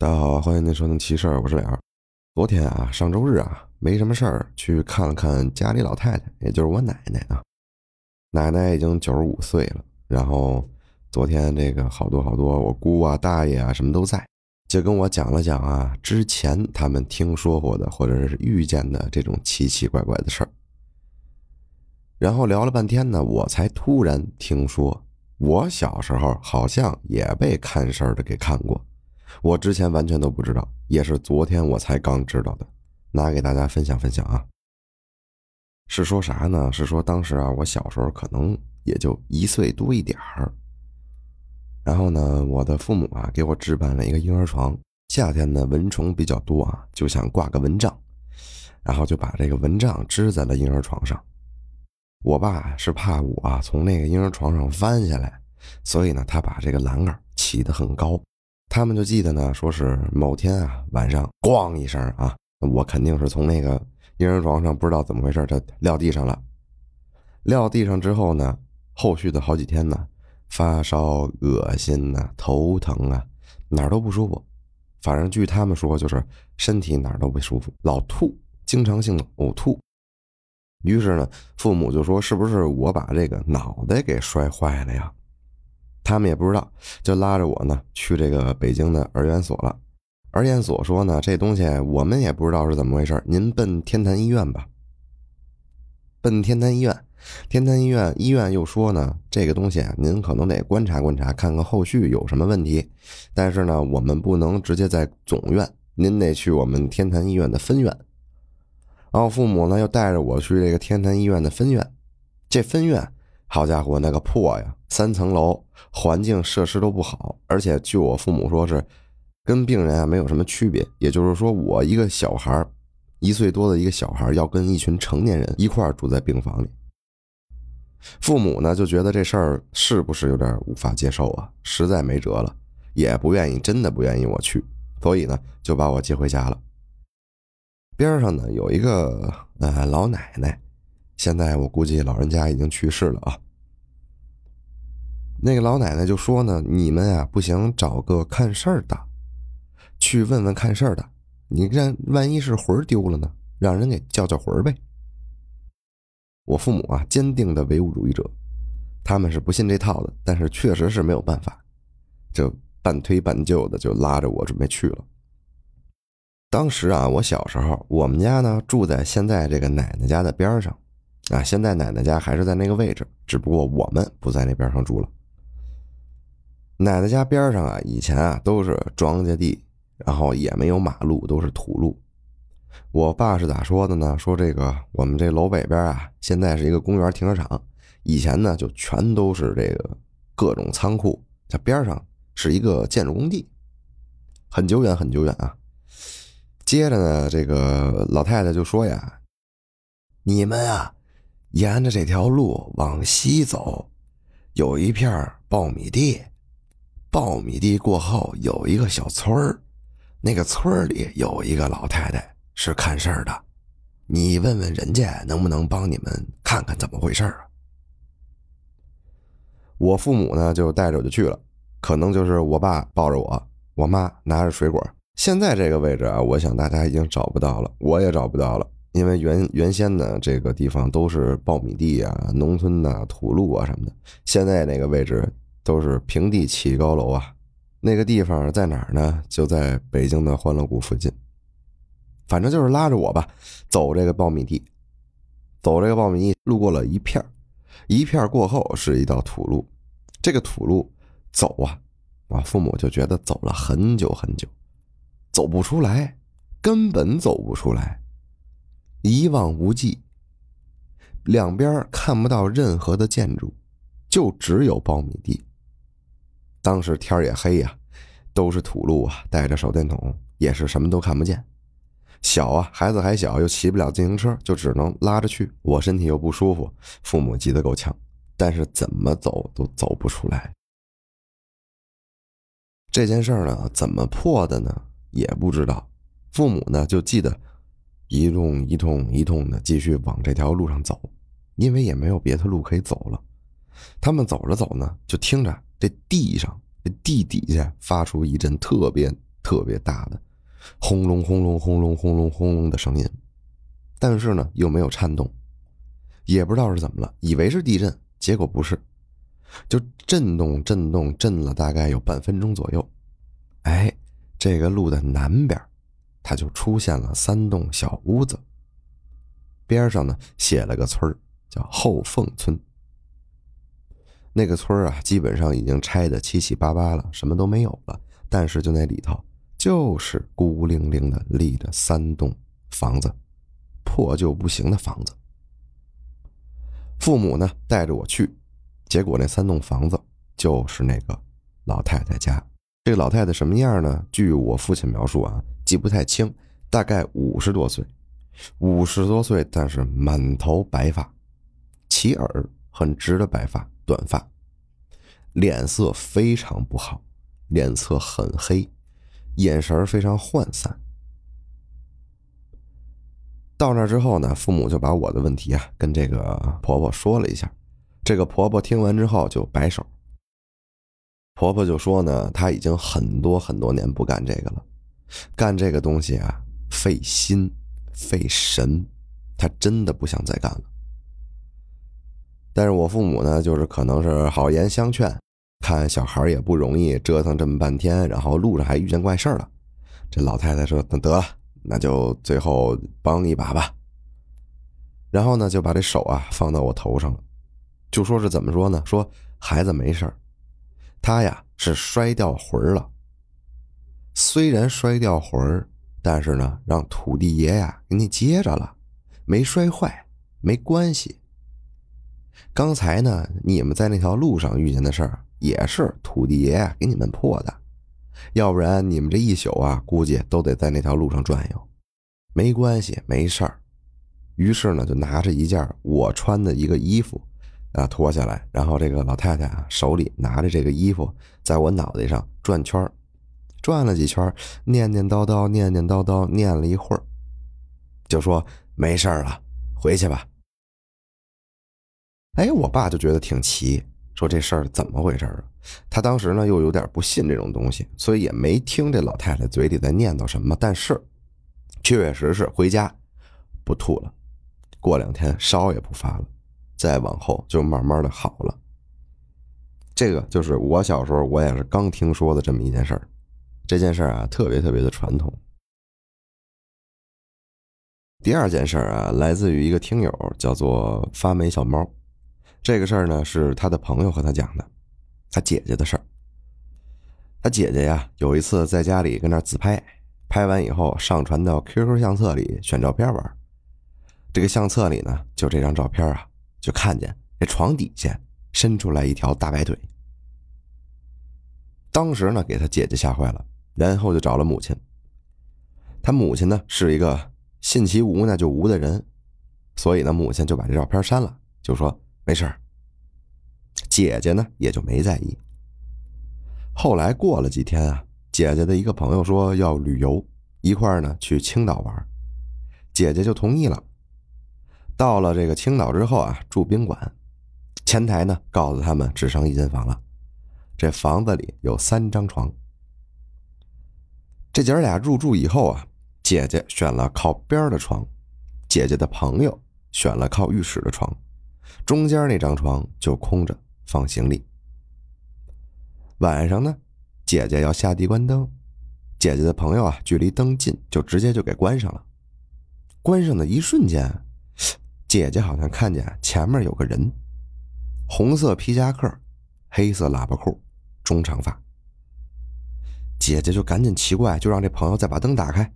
大家好，欢迎您收听奇事儿，我是脸儿。昨天啊，上周日啊，没什么事儿，去看了看家里老太太，也就是我奶奶啊。奶奶已经九十五岁了，然后昨天这个好多好多我姑啊、大爷啊什么都在，就跟我讲了讲啊，之前他们听说过的或者是遇见的这种奇奇怪怪的事儿。然后聊了半天呢，我才突然听说，我小时候好像也被看事儿的给看过。我之前完全都不知道，也是昨天我才刚知道的，拿给大家分享分享啊。是说啥呢？是说当时啊，我小时候可能也就一岁多一点儿。然后呢，我的父母啊给我置办了一个婴儿床。夏天呢，蚊虫比较多啊，就想挂个蚊帐，然后就把这个蚊帐支在了婴儿床上。我爸是怕我啊从那个婴儿床上翻下来，所以呢，他把这个栏杆起得很高。他们就记得呢，说是某天啊晚上，咣一声啊，我肯定是从那个婴儿床上不知道怎么回事，它撂地上了。撂地上之后呢，后续的好几天呢，发烧、恶心呐、头疼啊，哪儿都不舒服。反正据他们说，就是身体哪儿都不舒服，老吐，经常性的呕吐。于是呢，父母就说：“是不是我把这个脑袋给摔坏了呀？”他们也不知道，就拉着我呢去这个北京的儿研所了。儿研所说呢，这东西我们也不知道是怎么回事，您奔天坛医院吧。奔天坛医院，天坛医院医院又说呢，这个东西您可能得观察观察，看看后续有什么问题。但是呢，我们不能直接在总院，您得去我们天坛医院的分院。然后父母呢又带着我去这个天坛医院的分院，这分院。好家伙，那个破呀，三层楼，环境设施都不好，而且据我父母说是跟病人啊没有什么区别。也就是说，我一个小孩一岁多的一个小孩要跟一群成年人一块住在病房里。父母呢就觉得这事儿是不是有点无法接受啊？实在没辙了，也不愿意，真的不愿意我去，所以呢就把我接回家了。边上呢有一个呃老奶奶。现在我估计老人家已经去世了啊。那个老奶奶就说呢：“你们呀，不行，找个看事儿的，去问问看事儿的。你让万一是魂丢了呢，让人给叫叫魂呗。”我父母啊，坚定的唯物主义者，他们是不信这套的，但是确实是没有办法，就半推半就的就拉着我准备去了。当时啊，我小时候，我们家呢住在现在这个奶奶家的边上。啊，现在奶奶家还是在那个位置，只不过我们不在那边上住了。奶奶家边上啊，以前啊都是庄稼地，然后也没有马路，都是土路。我爸是咋说的呢？说这个我们这楼北边啊，现在是一个公园停车场，以前呢就全都是这个各种仓库，它边上是一个建筑工地，很久远很久远啊。接着呢，这个老太太就说呀：“你们啊。”沿着这条路往西走，有一片苞米地。苞米地过后有一个小村儿，那个村里有一个老太太是看事儿的。你问问人家能不能帮你们看看怎么回事啊？我父母呢就带着我就去了，可能就是我爸抱着我，我妈拿着水果。现在这个位置啊，我想大家已经找不到了，我也找不到了。因为原原先呢，这个地方都是苞米地啊、农村呐、土路啊什么的。现在那个位置都是平地起高楼啊。那个地方在哪儿呢？就在北京的欢乐谷附近。反正就是拉着我吧，走这个苞米地，走这个苞米地，路过了一片一片过后是一道土路。这个土路走啊，我父母就觉得走了很久很久，走不出来，根本走不出来。一望无际，两边看不到任何的建筑，就只有苞米地。当时天也黑呀，都是土路啊，带着手电筒也是什么都看不见。小啊，孩子还小，又骑不了自行车，就只能拉着去。我身体又不舒服，父母急得够呛，但是怎么走都走不出来。这件事呢，怎么破的呢？也不知道。父母呢，就记得。一通一通一通的继续往这条路上走，因为也没有别的路可以走了。他们走着走呢，就听着这地上这地底下发出一阵特别特别大的轰隆轰隆轰隆轰隆轰隆的声音，但是呢又没有颤动，也不知道是怎么了，以为是地震，结果不是，就震动震动震了大概有半分钟左右，哎，这个路的南边，它就出现了三栋小屋子，边上呢写了个村叫后凤村。那个村啊，基本上已经拆的七七八八了，什么都没有了。但是就那里头，就是孤零零的立着三栋房子，破旧不行的房子。父母呢带着我去，结果那三栋房子就是那个老太太家。这个老太太什么样呢？据我父亲描述啊，记不太清，大概五十多岁，五十多岁，但是满头白发，齐耳，很直的白发。短发，脸色非常不好，脸色很黑，眼神非常涣散。到那之后呢，父母就把我的问题啊跟这个婆婆说了一下。这个婆婆听完之后就摆手。婆婆就说呢，她已经很多很多年不干这个了，干这个东西啊费心费神，他真的不想再干了。但是我父母呢，就是可能是好言相劝，看小孩也不容易，折腾这么半天，然后路上还遇见怪事了。这老太太说：“那得了，那就最后帮一把吧。”然后呢，就把这手啊放到我头上了，就说是怎么说呢？说孩子没事他呀是摔掉魂了。虽然摔掉魂儿但是呢，让土地爷呀给你接着了，没摔坏，没关系。刚才呢，你们在那条路上遇见的事儿，也是土地爷给你们破的，要不然你们这一宿啊，估计都得在那条路上转悠。没关系，没事儿。于是呢，就拿着一件我穿的一个衣服啊脱下来，然后这个老太太啊手里拿着这个衣服，在我脑袋上转圈儿转了几圈，念念叨叨，念念叨叨，念了一会儿，就说没事了，回去吧。哎，我爸就觉得挺奇，说这事儿怎么回事啊？他当时呢又有点不信这种东西，所以也没听这老太太嘴里在念叨什么。但是，确实是回家不吐了，过两天烧也不发了，再往后就慢慢的好了。这个就是我小时候我也是刚听说的这么一件事儿。这件事啊，特别特别的传统。第二件事儿啊，来自于一个听友，叫做发霉小猫。这个事儿呢，是他的朋友和他讲的，他姐姐的事儿。他姐姐呀，有一次在家里跟那自拍，拍完以后上传到 QQ 相册里选照片玩。这个相册里呢，就这张照片啊，就看见这床底下伸出来一条大白腿。当时呢，给他姐姐吓坏了，然后就找了母亲。他母亲呢，是一个信其无那就无的人，所以呢，母亲就把这照片删了，就说。没事姐姐呢也就没在意。后来过了几天啊，姐姐的一个朋友说要旅游，一块儿呢去青岛玩，姐姐就同意了。到了这个青岛之后啊，住宾馆，前台呢告诉他们只剩一间房了，这房子里有三张床。这姐俩入住以后啊，姐姐选了靠边的床，姐姐的朋友选了靠浴室的床。中间那张床就空着，放行李。晚上呢，姐姐要下地关灯，姐姐的朋友啊，距离灯近，就直接就给关上了。关上的一瞬间，姐姐好像看见前面有个人，红色皮夹克，黑色喇叭裤，中长发。姐姐就赶紧奇怪，就让这朋友再把灯打开。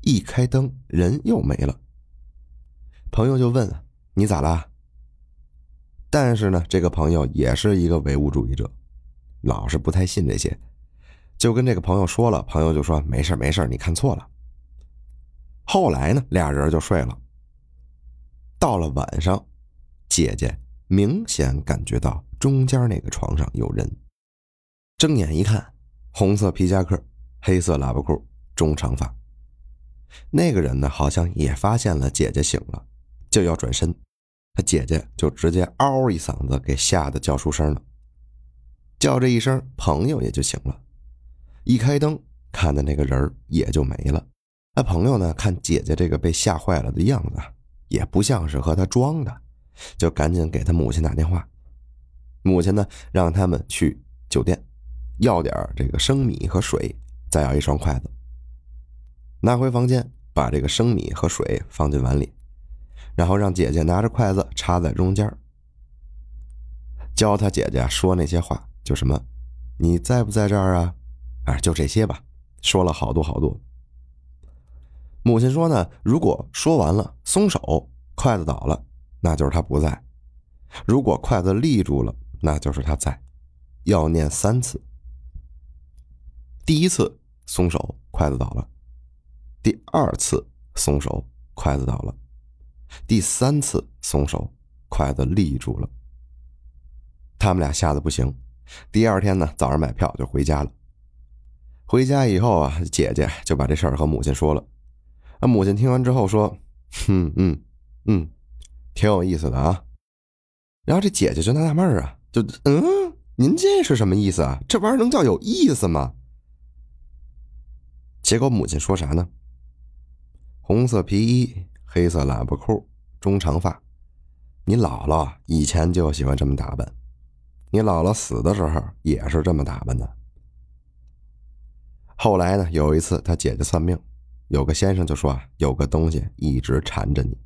一开灯，人又没了。朋友就问：“你咋了？”但是呢，这个朋友也是一个唯物主义者，老是不太信这些，就跟这个朋友说了，朋友就说没事没事你看错了。后来呢，俩人就睡了。到了晚上，姐姐明显感觉到中间那个床上有人，睁眼一看，红色皮夹克，黑色喇叭裤，中长发。那个人呢，好像也发现了姐姐醒了，就要转身。他姐姐就直接嗷一嗓子，给吓得叫出声了。叫这一声，朋友也就醒了。一开灯，看的那个人也就没了。那朋友呢，看姐姐这个被吓坏了的样子，也不像是和他装的，就赶紧给他母亲打电话。母亲呢，让他们去酒店要点这个生米和水，再要一双筷子。拿回房间，把这个生米和水放进碗里，然后让姐姐拿着筷子插在中间，教他姐姐说那些话，就什么“你在不在这儿啊？”啊，就这些吧，说了好多好多。母亲说呢，如果说完了松手，筷子倒了，那就是他不在；如果筷子立住了，那就是他在。要念三次。第一次松手，筷子倒了；第二次松手，筷子倒了；第三次松手，筷子立住了。他们俩吓得不行。第二天呢，早上买票就回家了。回家以后啊，姐姐就把这事儿和母亲说了。啊母亲听完之后说：“嗯嗯嗯，挺有意思的啊。”然后这姐姐就纳纳闷儿啊，就嗯，您这是什么意思啊？这玩意儿能叫有意思吗？结果母亲说啥呢？红色皮衣，黑色喇叭裤，中长发。你姥姥以前就喜欢这么打扮，你姥姥死的时候也是这么打扮的。后来呢，有一次他姐姐算命。有个先生就说啊，有个东西一直缠着你。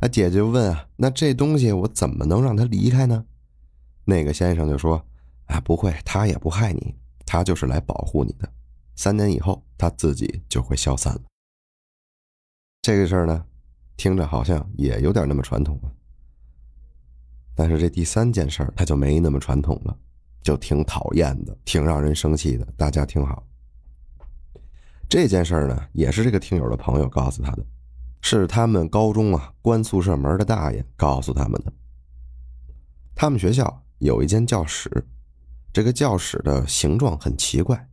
那姐姐就问啊，那这东西我怎么能让他离开呢？那个先生就说啊，不会，他也不害你，他就是来保护你的。三年以后，他自己就会消散了。这个事儿呢，听着好像也有点那么传统了。但是这第三件事儿，他就没那么传统了，就挺讨厌的，挺让人生气的。大家听好。这件事儿呢，也是这个听友的朋友告诉他的，是他们高中啊关宿舍门的大爷告诉他们的。他们学校有一间教室，这个教室的形状很奇怪，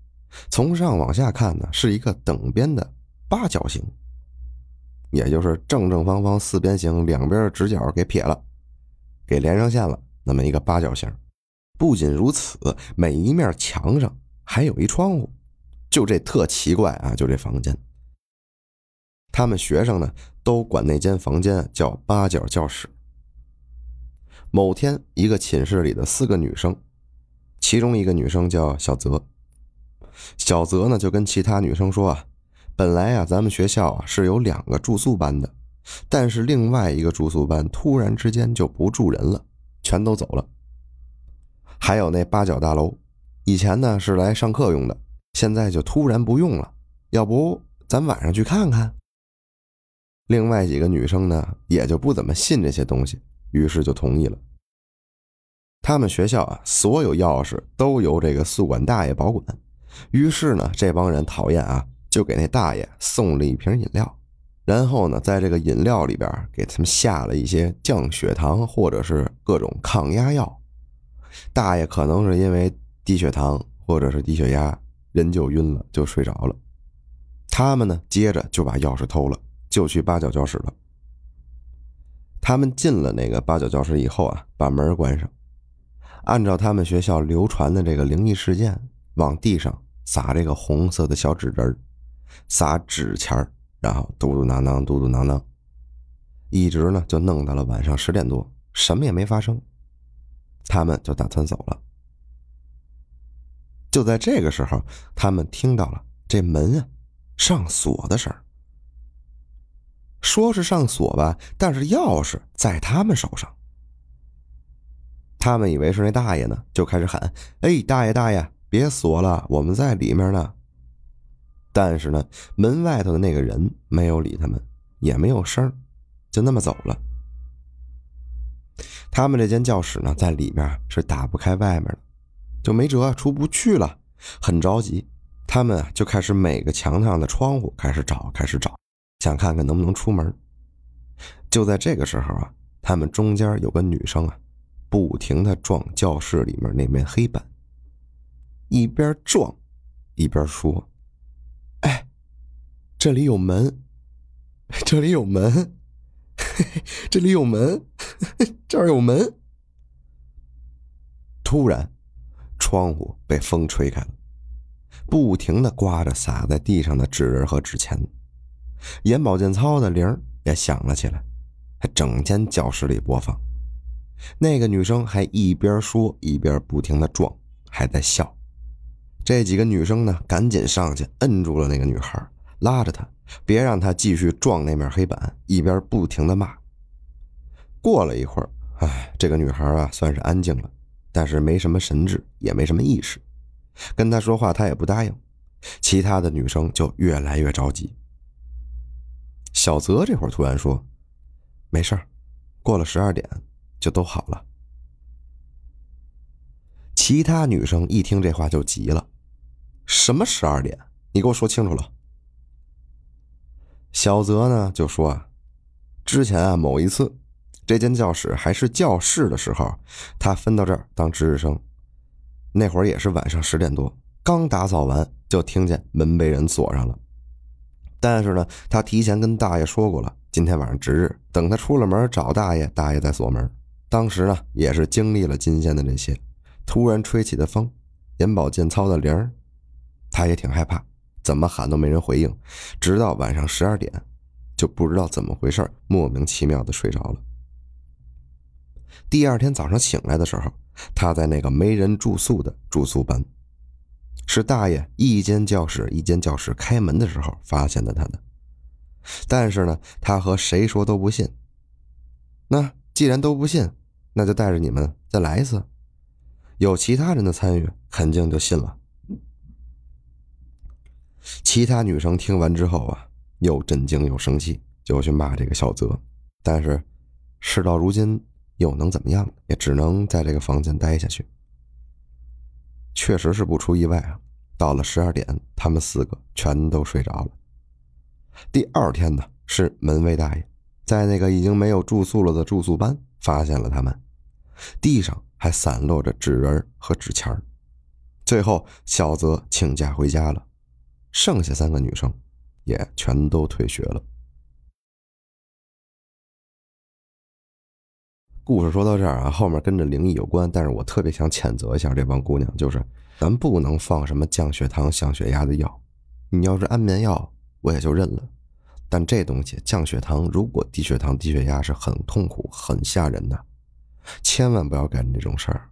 从上往下看呢是一个等边的八角形，也就是正正方方四边形，两边直角给撇了，给连上线了，那么一个八角形。不仅如此，每一面墙上还有一窗户。就这特奇怪啊！就这房间，他们学生呢都管那间房间叫八角教室。某天，一个寝室里的四个女生，其中一个女生叫小泽。小泽呢就跟其他女生说啊：“本来啊，咱们学校啊是有两个住宿班的，但是另外一个住宿班突然之间就不住人了，全都走了。还有那八角大楼，以前呢是来上课用的。”现在就突然不用了，要不咱晚上去看看？另外几个女生呢，也就不怎么信这些东西，于是就同意了。他们学校啊，所有钥匙都由这个宿管大爷保管。于是呢，这帮人讨厌啊，就给那大爷送了一瓶饮料，然后呢，在这个饮料里边给他们下了一些降血糖或者是各种抗压药。大爷可能是因为低血糖或者是低血压。人就晕了，就睡着了。他们呢，接着就把钥匙偷了，就去八角教室了。他们进了那个八角教室以后啊，把门关上，按照他们学校流传的这个灵异事件，往地上撒这个红色的小纸人撒纸钱然后嘟嘟囔囔，嘟嘟囔囔，一直呢就弄到了晚上十点多，什么也没发生。他们就打算走了。就在这个时候，他们听到了这门啊上锁的声说是上锁吧，但是钥匙在他们手上。他们以为是那大爷呢，就开始喊：“哎，大爷大爷，别锁了，我们在里面呢。”但是呢，门外头的那个人没有理他们，也没有声就那么走了。他们这间教室呢，在里面是打不开外面的。就没辙，出不去了，很着急。他们就开始每个墙上的窗户开始找，开始找，想看看能不能出门。就在这个时候啊，他们中间有个女生啊，不停的撞教室里面那面黑板，一边撞，一边说：“哎，这里有门，这里有门，这里有门，这儿有门。”突然。窗户被风吹开了，不停的刮着洒在地上的纸人和纸钱。眼保健操的铃也响了起来，还整间教室里播放。那个女生还一边说一边不停的撞，还在笑。这几个女生呢，赶紧上去摁住了那个女孩，拉着她，别让她继续撞那面黑板，一边不停的骂。过了一会儿，哎，这个女孩啊，算是安静了，但是没什么神智，也没什么意识。跟她说话，她也不答应。其他的女生就越来越着急。小泽这会儿突然说：“没事过了十二点就都好了。”其他女生一听这话就急了。什么十二点？你给我说清楚了。小泽呢就说啊，之前啊某一次，这间教室还是教室的时候，他分到这儿当值日生。那会儿也是晚上十点多，刚打扫完，就听见门被人锁上了。但是呢，他提前跟大爷说过了，今天晚上值日。等他出了门找大爷，大爷在锁门。当时呢，也是经历了今天的这些，突然吹起的风，眼保健操的铃儿。他也挺害怕，怎么喊都没人回应，直到晚上十二点，就不知道怎么回事，莫名其妙的睡着了。第二天早上醒来的时候，他在那个没人住宿的住宿班，是大爷一间教室一间教室开门的时候发现的他的。但是呢，他和谁说都不信。那既然都不信，那就带着你们再来一次。有其他人的参与，肯定就信了。其他女生听完之后啊，又震惊又生气，就去骂这个小泽。但是事到如今，又能怎么样？也只能在这个房间待下去。确实是不出意外啊，到了十二点，他们四个全都睡着了。第二天呢，是门卫大爷在那个已经没有住宿了的住宿班发现了他们，地上还散落着纸人和纸钱最后，小泽请假回家了。剩下三个女生，也全都退学了。故事说到这儿啊，后面跟着灵异有关，但是我特别想谴责一下这帮姑娘，就是咱不能放什么降血糖、降血压的药。你要是安眠药，我也就认了。但这东西降血糖，如果低血糖、低血压是很痛苦、很吓人的，千万不要干这种事儿。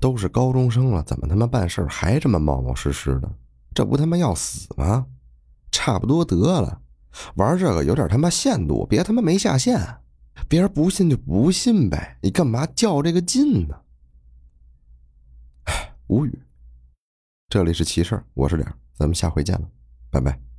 都是高中生了，怎么他妈办事还这么冒冒失失的？这不他妈要死吗？差不多得了，玩这个有点他妈限度，别他妈没下限。别人不信就不信呗，你干嘛较这个劲呢？唉，无语。这里是奇事我是脸，咱们下回见了，拜拜。